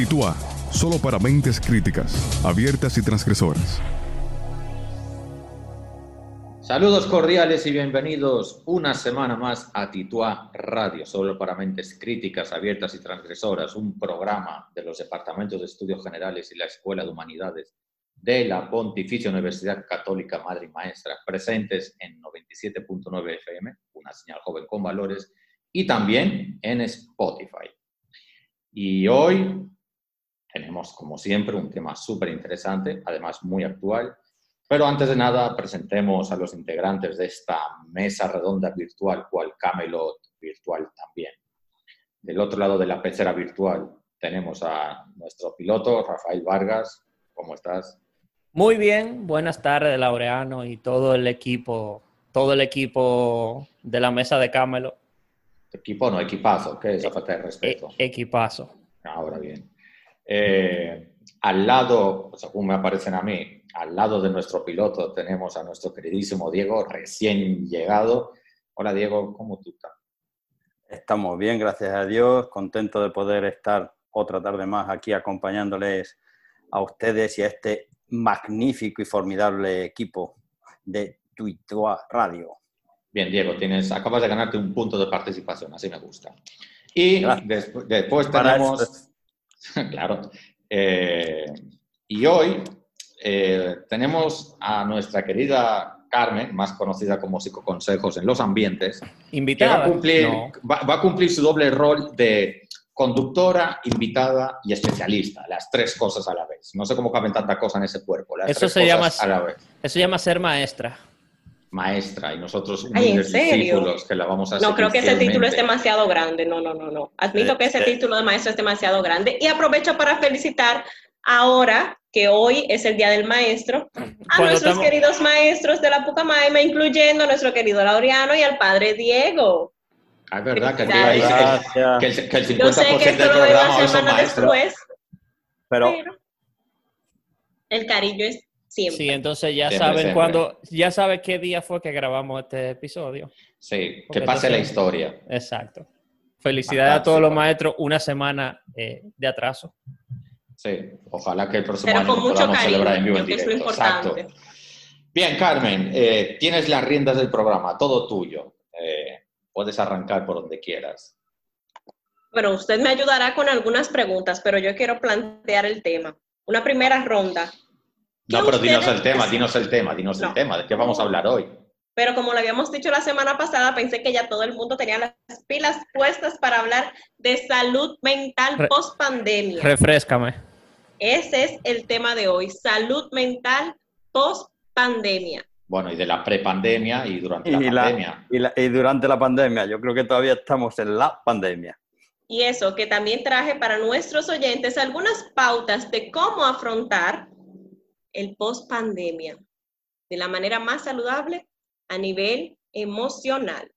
Titua, solo para mentes críticas, abiertas y transgresoras. Saludos cordiales y bienvenidos una semana más a Titua Radio, solo para mentes críticas, abiertas y transgresoras, un programa de los Departamentos de Estudios Generales y la Escuela de Humanidades de la Pontificia Universidad Católica Madre y Maestra, presentes en 97.9 FM, una señal joven con valores, y también en Spotify. Y hoy tenemos, como siempre, un tema súper interesante, además muy actual. Pero antes de nada, presentemos a los integrantes de esta mesa redonda virtual, cual Camelot virtual también. Del otro lado de la pecera virtual tenemos a nuestro piloto, Rafael Vargas. ¿Cómo estás? Muy bien, buenas tardes, Laureano y todo el equipo, todo el equipo de la mesa de Camelot. Equipo no, equipazo, que es falta de respeto. E equipazo. Ahora bien. Eh, al lado, según me aparecen a mí, al lado de nuestro piloto tenemos a nuestro queridísimo Diego, recién llegado. Hola Diego, ¿cómo tú estás? Estamos bien, gracias a Dios, contento de poder estar otra tarde más aquí acompañándoles a ustedes y a este magnífico y formidable equipo de Tuitua Radio. Bien, Diego, tienes, acabas de ganarte un punto de participación, así me gusta. Y después tenemos... claro. Eh, y hoy eh, tenemos a nuestra querida Carmen, más conocida como Psicoconsejos en los ambientes, invitada. va a, cumplir, va, a cumplir su doble rol de conductora, invitada y especialista, las tres cosas a la vez. No sé cómo caben tanta cosa en ese cuerpo. eso se llama, a la vez. Eso se llama ser maestra maestra y nosotros humildes discípulos que la vamos a No, creo que ese título es demasiado grande. No, no, no, no. Admito que ese este título de maestro es demasiado grande. Y aprovecho para felicitar ahora que hoy es el Día del Maestro, a nuestros queridos maestros de la Pucamaima, incluyendo a nuestro querido Laureano y al padre Diego. Ah, es verdad que, que, el, que el 50% Yo sé que esto del programa hoy son Después, pero, pero el cariño es Siempre. Sí, entonces ya saben cuándo, ya saben qué día fue que grabamos este episodio. Sí, que pase la historia. Exacto. Felicidades a todos los maestros, una semana eh, de atraso. Sí, ojalá que el próximo año podamos celebrar en vivo en directo. Exacto. Bien, Carmen, eh, tienes las riendas del programa, todo tuyo. Eh, puedes arrancar por donde quieras. Bueno, usted me ayudará con algunas preguntas, pero yo quiero plantear el tema. Una primera ronda no, pero dinos el tema, dinos el tema, dinos el tema, ¿de qué vamos a hablar hoy? Pero como lo habíamos dicho la semana pasada, pensé que ya todo el mundo tenía las pilas puestas para hablar de salud mental post pandemia. Refrescame. Ese es el tema de hoy, salud mental post pandemia. Bueno, y de la prepandemia y durante la pandemia. y, y durante la pandemia, yo creo que todavía estamos en la pandemia. Y eso, que también traje para nuestros oyentes algunas pautas de cómo afrontar el post pandemia de la manera más saludable a nivel emocional.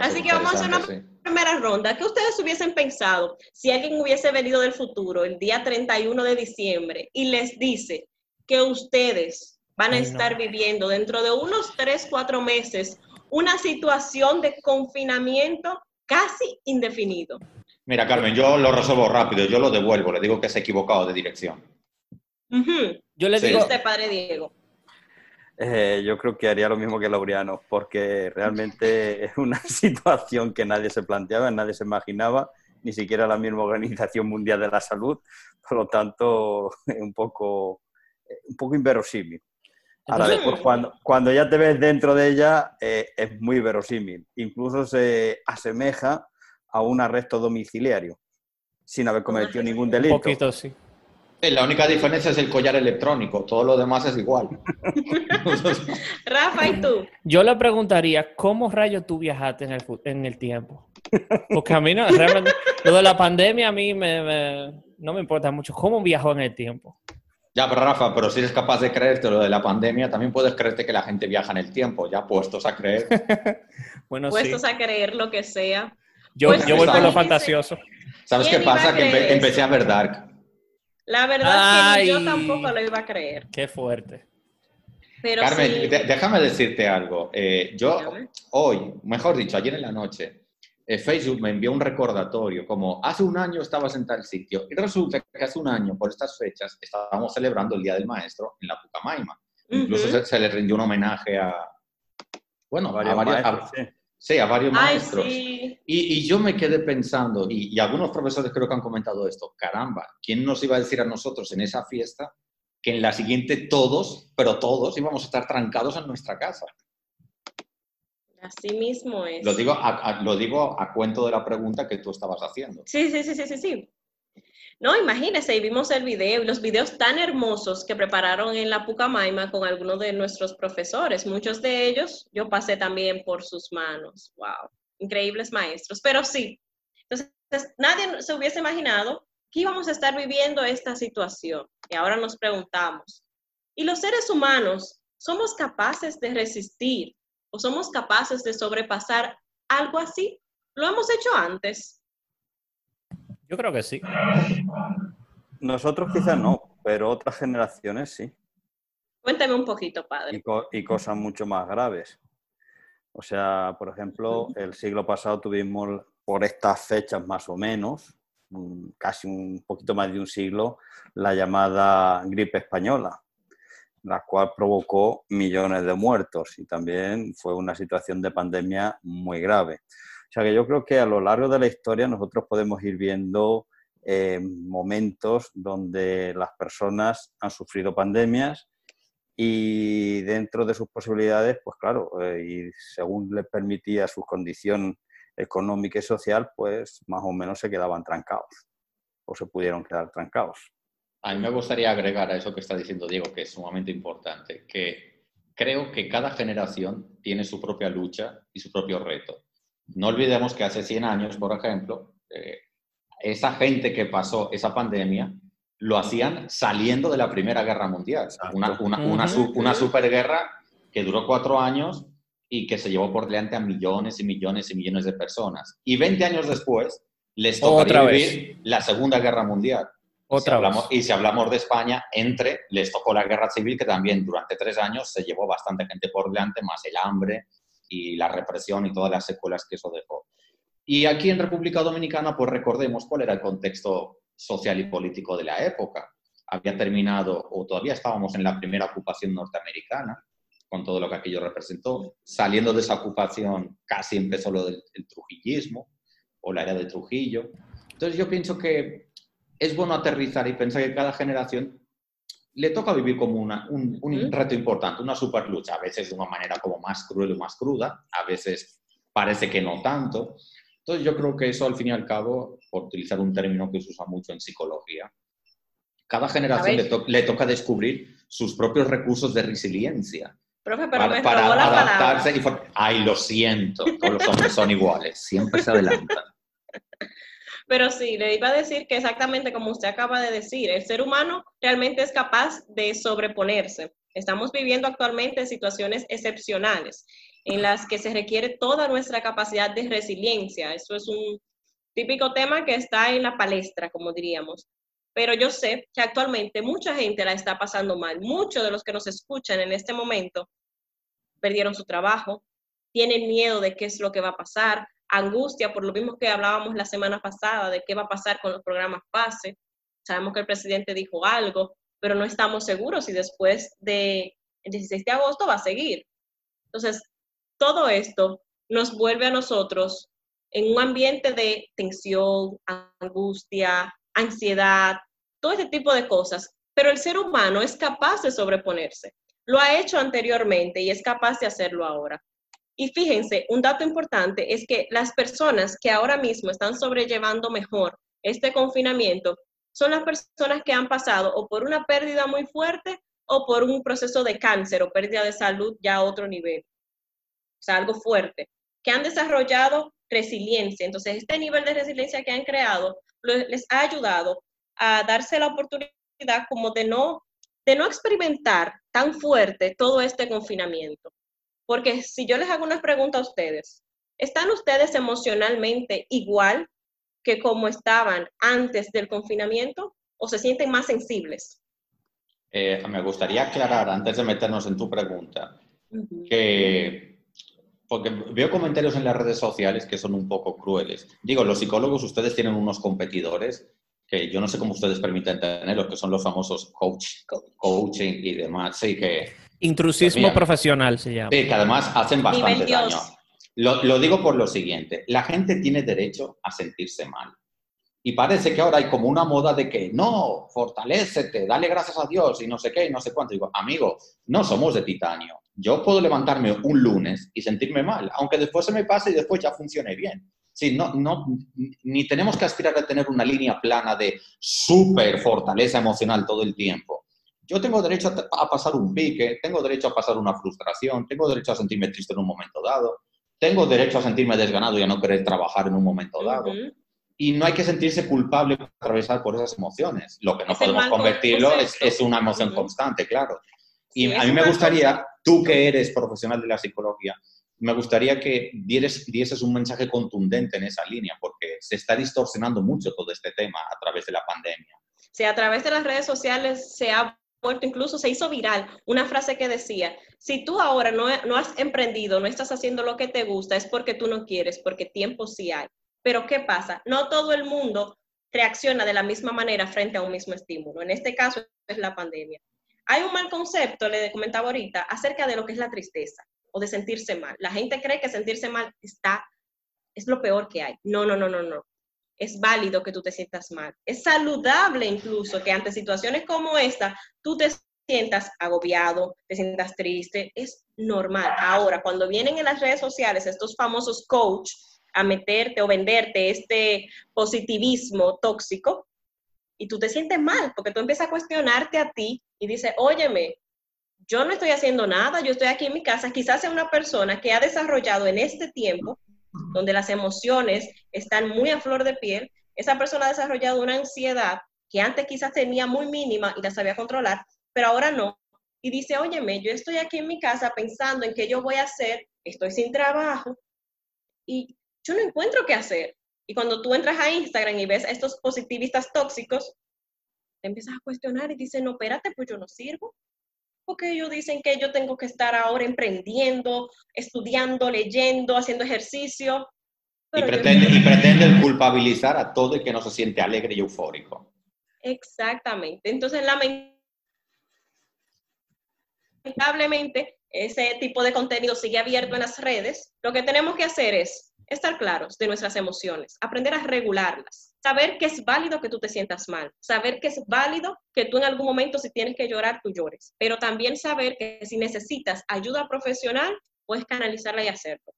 Así que vamos a hacer una primera ronda. ¿Qué ustedes hubiesen pensado si alguien hubiese venido del futuro el día 31 de diciembre y les dice que ustedes van a estar viviendo dentro de unos 3, 4 meses una situación de confinamiento casi indefinido? Mira, Carmen, yo lo resuelvo rápido, yo lo devuelvo, le digo que se ha equivocado de dirección. Yo le digo... Usted, padre Diego. Eh, yo creo que haría lo mismo que Laureano, porque realmente es una situación que nadie se planteaba, nadie se imaginaba, ni siquiera la misma Organización Mundial de la Salud, por lo tanto, es un poco, un poco inverosímil. Ahora, después, cuando, cuando ya te ves dentro de ella, eh, es muy verosímil. Incluso se asemeja a un arresto domiciliario, sin haber cometido ningún delito. Un poquito, sí. La única diferencia es el collar electrónico, todo lo demás es igual. Rafa, ¿y tú? Yo le preguntaría, ¿cómo rayos tú viajaste en el, en el tiempo? Porque a mí no, realmente, lo de la pandemia a mí me, no me importa mucho. ¿Cómo viajó en el tiempo? Ya, pero Rafa, pero si eres capaz de creerte lo de la pandemia, también puedes creerte que la gente viaja en el tiempo, ya puestos a creer. bueno, puestos a creer lo que sea. Yo, pues yo voy por lo fantasioso. ¿Sabes qué pasa? Que empecé a ver Dark. La verdad es que yo tampoco lo iba a creer. Qué fuerte. Carmen, déjame decirte algo. Eh, yo hoy, mejor dicho, ayer en la noche, eh, Facebook me envió un recordatorio, como hace un año estabas en tal sitio, y resulta que hace un año, por estas fechas, estábamos celebrando el Día del Maestro en la Pucamaima. Incluso se, le rindió un homenaje a, bueno, a varios, maestros, sí. A varios maestros. Y, yo me quedé pensando, y, y, algunos profesores creo que han comentado esto, caramba, ¿quién nos iba a decir a nosotros en esa fiesta que en la siguiente todos, pero todos íbamos a estar trancados en nuestra casa? Así mismo es. Lo digo a, lo digo a cuento de la pregunta que tú estabas haciendo. Sí, sí, sí, sí, sí, sí. No, imagínese, y vimos el video, los videos tan hermosos que prepararon en la Pucamaima con algunos de nuestros profesores. Muchos de ellos yo pasé también por sus manos. ¡Wow! Increíbles maestros. Pero sí, entonces nadie se hubiese imaginado que íbamos a estar viviendo esta situación. Y ahora nos preguntamos, ¿y los seres humanos somos capaces de resistir o somos capaces de sobrepasar algo así? ¿Lo hemos hecho antes? Yo creo que sí. Nosotros quizás no, pero otras generaciones sí. Cuéntame un poquito, padre. Y, cosas mucho más graves. O sea, por ejemplo, el siglo pasado tuvimos por estas fechas más o menos, casi un poquito más de un siglo, la llamada gripe española la cual provocó millones de muertos y también fue una situación de pandemia muy grave. Sea que yo creo que a lo largo de la historia nosotros podemos ir viendo eh, momentos donde las personas han sufrido pandemias y dentro de sus posibilidades, pues claro, eh, y según les permitía su condición económica y social, pues más o menos se quedaban trancados o se pudieron quedar trancados. A mí me gustaría agregar a eso que está diciendo Diego, que es sumamente importante, que creo que cada generación tiene su propia lucha y su propio reto. No olvidemos que hace 100 años, por ejemplo, eh, esa gente que pasó esa pandemia lo hacían saliendo de la Primera Guerra Mundial, una, una, una, superguerra que duró cuatro años y que se llevó por delante a millones y millones y millones de personas. Y 20 años después les tocó vivir la Segunda Guerra Mundial. Otra y si hablamos de España, entre les tocó la guerra civil, que también durante tres años se llevó bastante gente por delante, más el hambre y la represión y todas las secuelas que eso dejó. Y aquí en República Dominicana, pues recordemos cuál era el contexto social y político de la época. Había terminado, o todavía estábamos en la primera ocupación norteamericana, con todo lo que aquello representó. Saliendo de esa ocupación, casi empezó lo del trujillismo, o la era de Trujillo. Entonces yo pienso que es bueno aterrizar y pensar que cada generación le toca vivir como una, un, reto importante, una super lucha, a veces de una manera como más cruel o más cruda, a veces parece que no tanto. Entonces yo creo que eso al fin y al cabo, por utilizar un término que se usa mucho en psicología, cada generación le, toca descubrir sus propios recursos de resiliencia. Profe, pero para, para adaptarse y ay lo siento todos los hombres son iguales siempre se adelantan pero sí, le iba a decir que exactamente como usted acaba de decir, el ser humano realmente es capaz de sobreponerse. Estamos viviendo actualmente situaciones excepcionales en las que se requiere toda nuestra capacidad de resiliencia. Eso es un típico tema que está en la palestra, como diríamos. Pero yo sé que actualmente mucha gente la está pasando mal. Muchos de los que nos escuchan en este momento perdieron su trabajo, tienen miedo de qué es lo que va a pasar, angustia por lo mismo que hablábamos la semana pasada de qué va a pasar con los programas PASE. Sabemos que el presidente dijo algo, pero no estamos seguros si después del 16 de agosto va a seguir. Entonces, todo esto nos vuelve a nosotros en un ambiente de tensión, angustia, ansiedad, todo este tipo de cosas. Pero el ser humano es capaz de sobreponerse. Lo ha hecho anteriormente y es capaz de hacerlo ahora. Y fíjense, un dato importante es que las personas que ahora mismo están sobrellevando mejor este confinamiento son las personas que han pasado o por una pérdida muy fuerte o por un proceso de cáncer o pérdida de salud ya a otro nivel. O sea, algo fuerte, que han desarrollado resiliencia. Entonces, este nivel de resiliencia que han creado les ha ayudado a darse la oportunidad como de no, de no experimentar tan fuerte todo este confinamiento. Porque si yo les hago una pregunta a ustedes, ¿están ustedes emocionalmente igual que como estaban antes del confinamiento o se sienten más sensibles? Eh, me gustaría aclarar, antes de meternos en tu pregunta, que porque veo comentarios en las redes sociales que son un poco crueles. Digo, los psicólogos, ustedes tienen unos competidores que yo no sé cómo ustedes permiten tenerlos, que son los famosos coach, coaching y demás. Sí, que. Intrusismo profesional se llama. Sí, que además hacen bastante daño. Lo, lo digo por lo siguiente: la gente tiene derecho a sentirse mal. Y parece que ahora hay como una moda de que no, fortalecete, dale gracias a Dios y no sé qué y no sé cuánto. Digo, amigo, no somos de titanio. Yo puedo levantarme un lunes y sentirme mal, aunque después se me pase y después ya funcione bien. Sí, no, no, ni tenemos que aspirar a tener una línea plana de súper fortaleza emocional todo el tiempo. Yo tengo derecho a, pasar un pique, tengo derecho a pasar una frustración, tengo derecho a sentirme triste en un momento dado, tengo derecho a sentirme desganado y a no querer trabajar en un momento dado y no hay que sentirse culpable por atravesar por esas emociones. Lo que no podemos convertirlo es, una emoción constante, claro. Y a mí me gustaría, tú que eres profesional de la psicología, me gustaría que dieres, dieses un mensaje contundente en esa línea, porque se está distorsionando mucho todo este tema a través de la pandemia. Sí, a través de las redes sociales se ha vuelto, incluso se hizo viral una frase que decía, si tú ahora no, no has emprendido, no estás haciendo lo que te gusta, es porque tú no quieres, porque tiempo sí hay. Pero ¿qué pasa? No todo el mundo reacciona de la misma manera frente a un mismo estímulo. En este caso es la pandemia. Hay un mal concepto, le comentaba ahorita, acerca de lo que es la tristeza o de sentirse mal. La gente cree que sentirse mal está, es lo peor que hay. No, no, no, no, no. Es válido que tú te sientas mal. Es saludable incluso que ante situaciones como esta, tú te sientas agobiado, te sientas triste. Es normal. Ahora, cuando vienen en las redes sociales estos famosos coach a meterte o venderte este positivismo tóxico y tú te sientes mal porque tú empiezas a cuestionarte a ti y dices, óyeme, yo no estoy haciendo nada, yo estoy aquí en mi casa, quizás sea una persona que ha desarrollado en este tiempo, donde las emociones están muy a flor de piel, esa persona ha desarrollado una ansiedad que antes quizás tenía muy mínima y la sabía controlar, pero ahora no. Y dice, óyeme, yo estoy aquí en mi casa pensando en qué yo voy a hacer, estoy sin trabajo y yo no encuentro qué hacer. Y cuando tú entras a Instagram y ves a estos positivistas tóxicos, te empiezas a cuestionar y dices, no, espérate, pues yo no sirvo. Porque ellos dicen que yo tengo que estar ahora emprendiendo, estudiando, leyendo, haciendo ejercicio. Y pretende, y culpabilizar a todo el que no se siente alegre y eufórico. Exactamente. Entonces, lamentablemente, ese tipo de contenido sigue abierto en las redes. Lo que tenemos que hacer es estar claros de nuestras emociones, aprender a regularlas, saber que es válido que tú te sientas mal, saber que es válido que tú en algún momento si tienes que llorar, tú llores, pero también saber que si necesitas ayuda profesional, puedes canalizarla y hacerlo.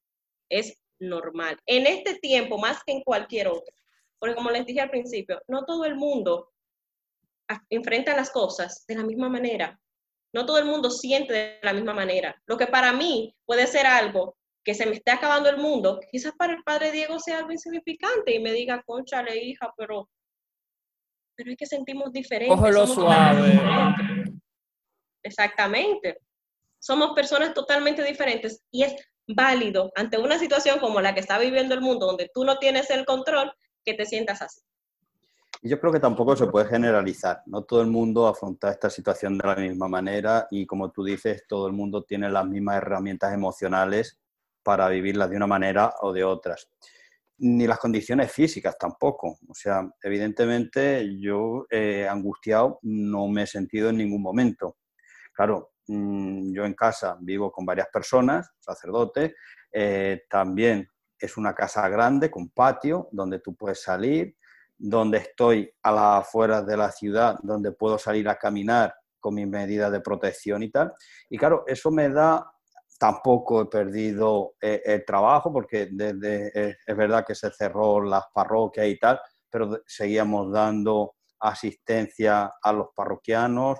Es normal. En este tiempo, más que en cualquier otro, porque como les dije al principio, no todo el mundo enfrenta las cosas de la misma manera. No todo el mundo siente de la misma manera. Lo que para mí puede ser algo que se me esté acabando el mundo, quizás para el padre Diego sea algo insignificante y me diga, conchale, hija, pero, pero es que sentimos diferente. Cógelo suave. Exactamente. Somos personas totalmente diferentes y es válido ante una situación como la que está viviendo el mundo, donde tú no tienes el control, que te sientas así. Yo creo que tampoco se puede generalizar. No todo el mundo afronta esta situación de la misma manera y como tú dices, todo el mundo tiene las mismas herramientas emocionales para vivirlas de una manera o de otras. Ni las condiciones físicas tampoco. O sea, evidentemente yo eh, angustiado no me he sentido en ningún momento. Claro, mm, yo en casa vivo con varias personas, sacerdote, eh, también es una casa grande con patio donde tú puedes salir, donde estoy a las afueras de la ciudad, donde puedo salir a caminar con mis medidas de protección y tal. Y claro, eso me da Tampoco he perdido eh, el trabajo porque eh, es verdad que se cerró las parroquias y tal, pero seguíamos dando asistencia a los parroquianos,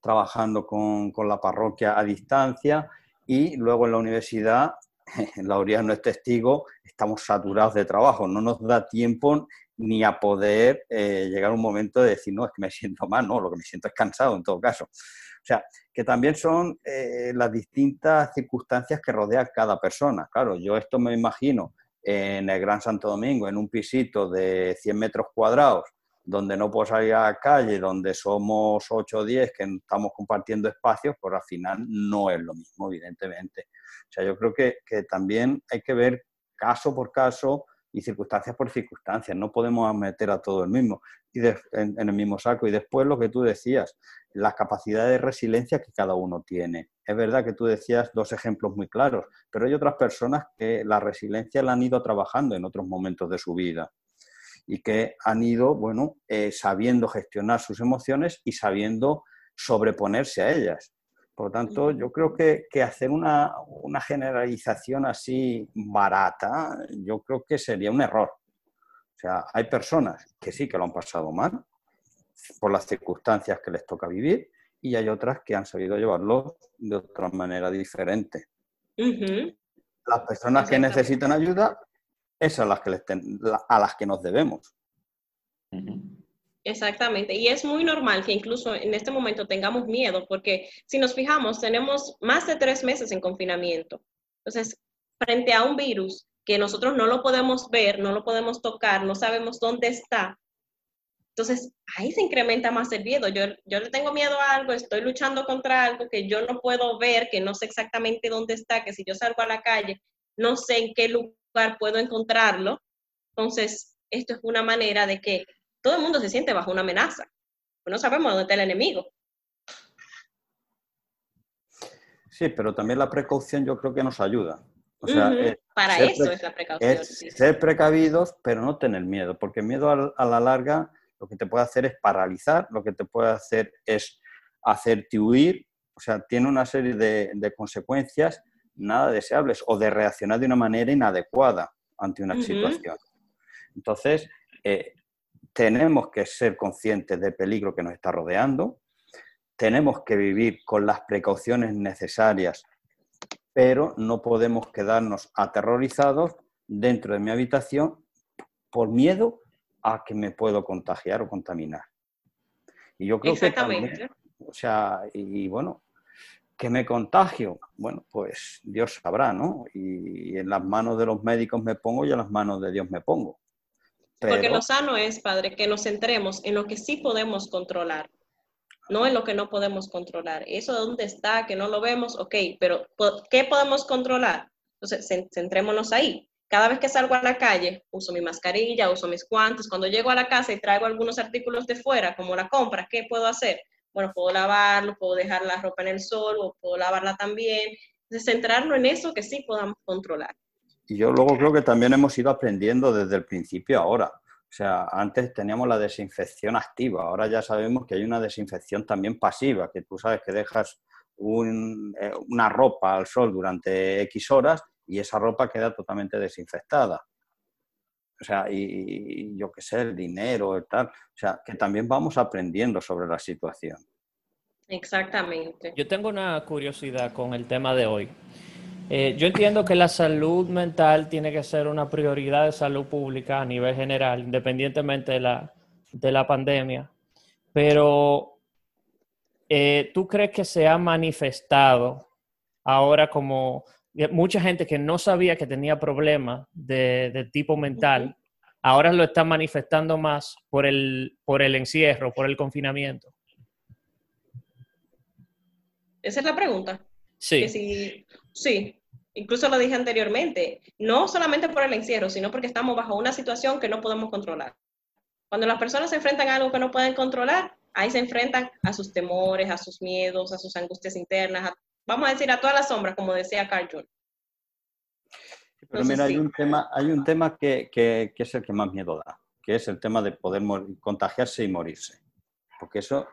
trabajando con, con la parroquia a distancia y luego en la universidad, Laureano es testigo, estamos saturados de trabajo, no nos da tiempo ni a poder eh, llegar a un momento de decir, no, es que me siento mal, no, lo que me siento es cansado en todo caso. O sea, que también son eh, las distintas circunstancias que rodea cada persona. Claro, yo esto me imagino en el Gran Santo Domingo, en un pisito de 100 metros cuadrados, donde no puedo salir a la calle, donde somos 8 o 10 que estamos compartiendo espacios, pues al final no es lo mismo, evidentemente. O sea, yo creo que, que también hay que ver caso por caso y circunstancias por circunstancias. No podemos meter a todo el mismo y en, el mismo saco. Y después lo que tú decías, las capacidades de resiliencia que cada uno tiene. Es verdad que tú decías dos ejemplos muy claros, pero hay otras personas que la resiliencia la han ido trabajando en otros momentos de su vida y que han ido, bueno, eh, sabiendo gestionar sus emociones y sabiendo sobreponerse a ellas. Por lo tanto, yo creo que, que hacer una, una, generalización así barata, yo creo que sería un error. O sea, hay personas que sí que lo han pasado mal por las circunstancias que les toca vivir y hay otras que han sabido llevarlo de otra manera diferente. Uh -huh. Las personas que necesitan ayuda esas a las que, les ten, a las que nos debemos. Exactamente, y es muy normal que incluso en este momento tengamos miedo, porque si nos fijamos, tenemos más de tres meses en confinamiento. Entonces, frente a un virus que nosotros no lo podemos ver, no lo podemos tocar, no sabemos dónde está, entonces ahí se incrementa más el miedo. Yo, yo le tengo miedo a algo, estoy luchando contra algo que yo no puedo ver, que no sé exactamente dónde está, que si yo salgo a la calle, no sé en qué lugar puedo encontrarlo. Entonces, esto es una manera de que todo el mundo se siente bajo una amenaza. Pues no sabemos dónde está el enemigo. Sí, pero también la precaución yo creo que nos ayuda. O sea, uh -huh. es, Para eso es la precaución. Es sí. Ser precavidos, pero no tener miedo, porque miedo a, a, la larga lo que te puede hacer es paralizar, lo que te puede hacer es hacerte huir, o sea, tiene una serie de, de consecuencias nada deseables o de reaccionar de una manera inadecuada ante una uh -huh. situación. Entonces, eh, tenemos que ser conscientes del peligro que nos está rodeando, tenemos que vivir con las precauciones necesarias, pero no podemos quedarnos aterrorizados dentro de mi habitación por miedo a que me puedo contagiar o contaminar. Y yo creo que también, o sea, y, y bueno, que me contagio, bueno, pues Dios sabrá, ¿no? Y, en las manos de los médicos me pongo y en las manos de Dios me pongo. Pero... Porque lo sano es, Padre, que nos centremos en lo que sí podemos controlar, no en lo que no podemos controlar. Eso de dónde está, que no lo vemos, ok, pero ¿qué podemos controlar? Entonces, centrémonos ahí. Cada vez que salgo a la calle, uso mi mascarilla, uso mis guantes. Cuando llego a la casa y traigo algunos artículos de fuera, como la compra, ¿qué puedo hacer? bueno, puedo lavarlo, puedo dejar la ropa en el sol o puedo lavarla también. Entonces, centrarnos en eso que sí podamos controlar. Y yo luego creo que también hemos ido aprendiendo desde el principio ahora. O sea, antes teníamos la desinfección activa, ahora ya sabemos que hay una desinfección también pasiva, que tú sabes que dejas un, eh, una ropa al sol durante X horas y esa ropa queda totalmente desinfectada o sea, y, y yo qué sé, el dinero y tal. O sea, que también vamos aprendiendo sobre la situación. Exactamente. Yo tengo una curiosidad con el tema de hoy. Eh, yo entiendo que la salud mental tiene que ser una prioridad de salud pública a nivel general, independientemente de la, de la pandemia. Pero, eh, ¿tú crees que se ha manifestado ahora como mucha gente que no sabía que tenía problemas de, de tipo mental, uh -huh. ahora lo está manifestando más por el, por el encierro, por el confinamiento. Esa es la pregunta. Sí. Si, sí, incluso lo dije anteriormente, no solamente por el encierro, sino porque estamos bajo una situación que no podemos controlar. Cuando las personas se enfrentan a algo que no pueden controlar, ahí se enfrentan a sus temores, a sus miedos, a sus angustias internas, a vamos a decir, a todas las sombras, como decía Carl Jung. Pero mira, hay un tema, hay un tema que, que, que, es el que más miedo da, que es el tema de poder contagiarse y morirse. Porque eso,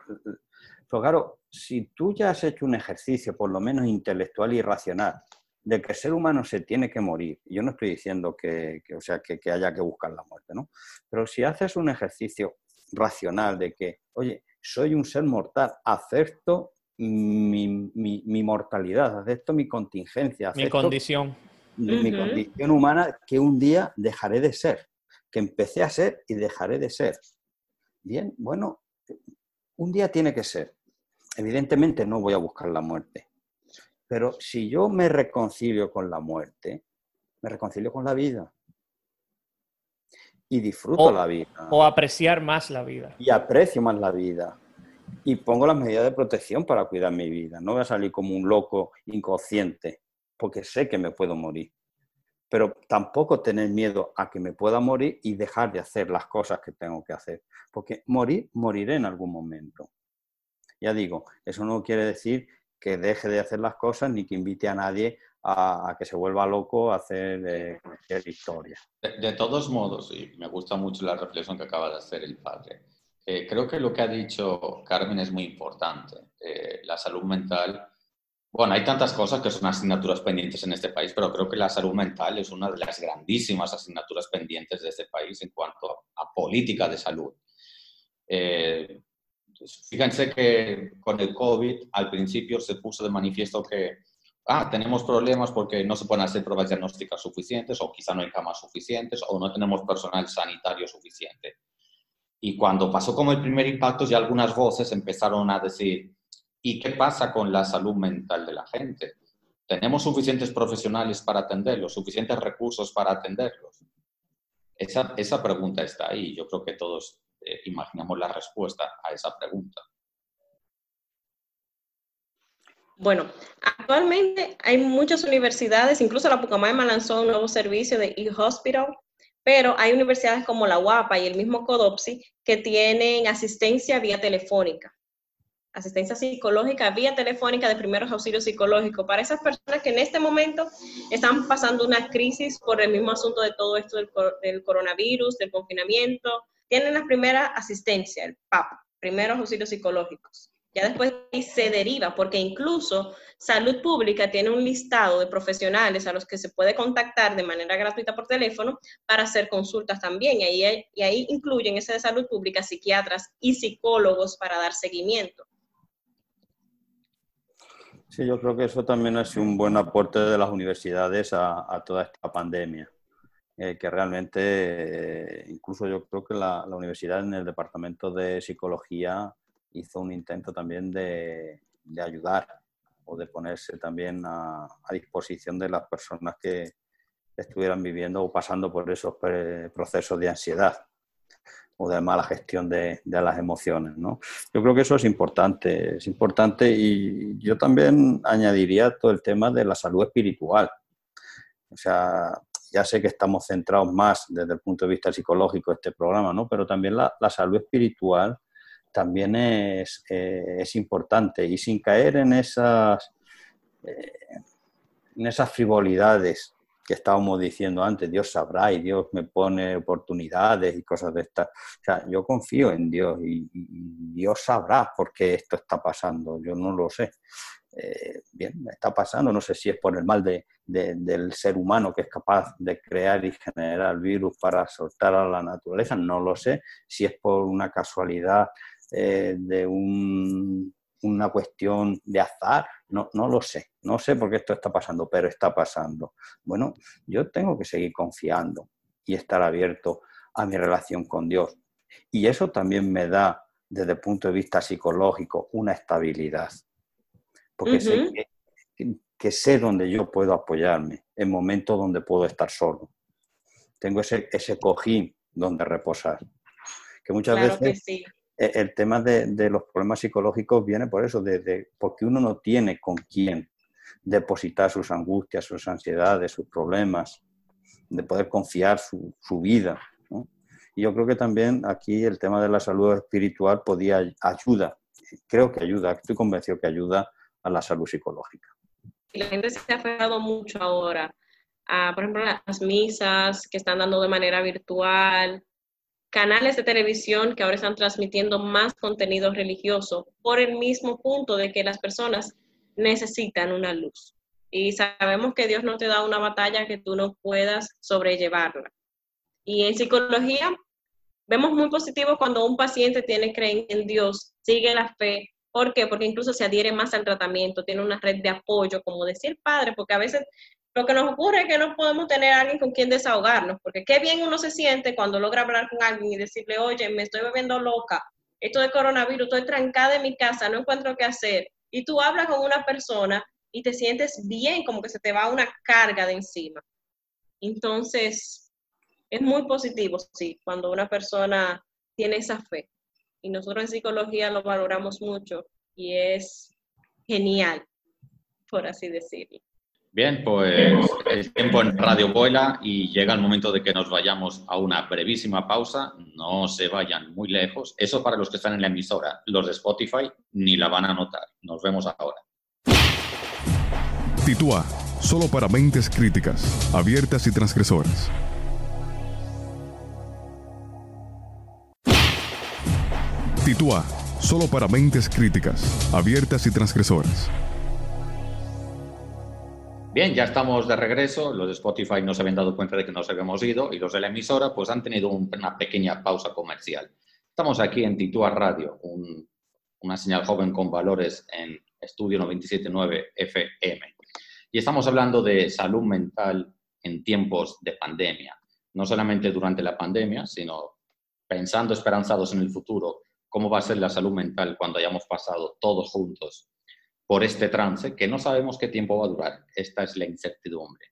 pues claro, si tú ya has hecho un ejercicio, por lo menos intelectual y racional, de que el ser humano se tiene que morir, yo no estoy diciendo que, que o sea, que, que haya que buscar la muerte, ¿no? Pero si haces un ejercicio racional de que, oye, soy un ser mortal, acepto mi, mi, mi, mortalidad, acepto mi contingencia, acepto mi condición. Mi, uh -huh. mi, condición humana que un día dejaré de ser, que empecé a ser y dejaré de ser. Bien, bueno, un día tiene que ser. Evidentemente no voy a buscar la muerte, pero si yo me reconcilio con la muerte, me reconcilio con la vida. Y disfruto o, la vida. O apreciar más la vida. Y aprecio más la vida y pongo las medidas de protección para cuidar mi vida. No voy a salir como un loco inconsciente porque sé que me puedo morir. Pero tampoco tener miedo a que me pueda morir y dejar de hacer las cosas que tengo que hacer. Porque morir, moriré en algún momento. Ya digo, eso no quiere decir que deje de hacer las cosas ni que invite a nadie a, que se vuelva loco a hacer eh, historia. De, todos modos, y me gusta mucho la reflexión que acaba de hacer el padre, eh, creo que lo que ha dicho Carmen es muy importante. Eh, la salud mental, bueno, hay tantas cosas que son asignaturas pendientes en este país, pero creo que la salud mental es una de las grandísimas asignaturas pendientes de este país en cuanto a, política de salud. Fíjense que con el COVID al principio se puso de manifiesto que ah, tenemos problemas porque no se pueden hacer pruebas diagnósticas suficientes o quizá no hay camas suficientes o no tenemos personal sanitario suficiente. Y cuando pasó como el primer impacto, ya algunas voces empezaron a decir, ¿y qué pasa con la salud mental de la gente? ¿Tenemos suficientes profesionales para atenderlos, suficientes recursos para atenderlos? Esa, esa pregunta está ahí. Yo creo que todos eh, imaginamos la respuesta a esa pregunta. Bueno, actualmente hay muchas universidades, incluso la Pucamaima lanzó un nuevo servicio de e-hospital, pero hay universidades como la UAPA y el mismo CODOPSI que tienen asistencia vía telefónica, asistencia psicológica vía telefónica de primeros auxilios psicológicos para esas personas que en este momento están pasando una crisis por el mismo asunto de todo esto del, del coronavirus, del confinamiento, tienen la primera asistencia, el PAP, primeros auxilios psicológicos. Ya después se deriva, porque incluso Salud Pública tiene un listado de profesionales a los que se puede contactar de manera gratuita por teléfono para hacer consultas también. Y ahí, incluyen ese de Salud Pública, psiquiatras y psicólogos para dar seguimiento. Sí, yo creo que eso también sido un buen aporte de las universidades a, toda esta pandemia. Eh, que realmente, eh, incluso yo creo que la, la, universidad en el departamento de psicología hizo un intento también de, ayudar o de ponerse también a, disposición de las personas que estuvieran viviendo o pasando por esos procesos de ansiedad o de mala gestión de, las emociones. ¿no? Yo creo que eso es importante, es importante y yo también añadiría todo el tema de la salud espiritual. O sea, ya sé que estamos centrados más desde el punto de vista psicológico este programa, ¿no? pero también la, salud espiritual también es, eh, es importante y sin caer en esas, eh, en esas frivolidades que estábamos diciendo antes, Dios sabrá y Dios me pone oportunidades y cosas de estas. O sea, yo confío en Dios y, Dios sabrá por qué esto está pasando, yo no lo sé. Eh, bien, está pasando, no sé si es por el mal de, del ser humano que es capaz de crear y generar virus para soltar a la naturaleza, no lo sé, si es por una casualidad eh, de una cuestión de azar, no, no lo sé, no sé por qué esto está pasando, pero está pasando. Bueno, yo tengo que seguir confiando y estar abierto a mi relación con Dios. Y eso también me da, desde el punto de vista psicológico, una estabilidad. Porque sé que, sé dónde yo puedo apoyarme en momentos donde puedo estar solo. Tengo ese, ese cojín donde reposar. Que muchas veces e, el tema de, los problemas psicológicos viene por eso, de, porque uno no tiene con quién depositar sus angustias, sus ansiedades, sus problemas, de poder confiar su, vida. Y yo creo que también aquí el tema de la salud espiritual podía ayuda, creo que ayuda, estoy convencido que ayuda a la salud psicológica. La gente se ha aferrado mucho ahora a, por ejemplo, las misas que están dando de manera virtual, canales de televisión que ahora están transmitiendo más contenido religioso por el mismo punto de que las personas necesitan una luz. Y sabemos que Dios no te da una batalla que tú no puedas sobrellevarla. Y en psicología vemos muy positivo cuando un paciente tiene creencia en Dios, sigue la fe. ¿Por qué? Porque incluso se adhiere más al tratamiento, tiene una red de apoyo, como decir padre, porque a veces lo que nos ocurre es que no podemos tener a alguien con quien desahogarnos, porque qué bien uno se siente cuando logra hablar con alguien y decirle, oye, me estoy bebiendo loca, esto de coronavirus, estoy trancada en mi casa, no encuentro qué hacer. Y tú hablas con una persona y te sientes bien, como que se te va una carga de encima. Entonces, es muy positivo, sí, cuando una persona tiene esa fe. Y nosotros en psicología lo valoramos mucho y es genial, por así decirlo. Bien, pues el tiempo en radio vuela y llega el momento de que nos vayamos a una brevísima pausa. No se vayan muy lejos. Eso para los que están en la emisora. Los de Spotify ni la van a notar. Nos vemos ahora. Titúa, solo para mentes críticas, abiertas y transgresoras. Titúa, solo para mentes críticas, abiertas y transgresoras. Bien, ya estamos de regreso. Los de Spotify no se habían dado cuenta de que nos habíamos ido y los de la emisora pues han tenido una pequeña pausa comercial. Estamos aquí en Titúa Radio, una señal joven con valores en Estudio 979 FM. Y estamos hablando de salud mental en tiempos de pandemia. No solamente durante la pandemia, sino pensando esperanzados en el futuro, cómo va a ser la salud mental cuando hayamos pasado todos juntos por este trance que no sabemos qué tiempo va a durar. Esta es la incertidumbre.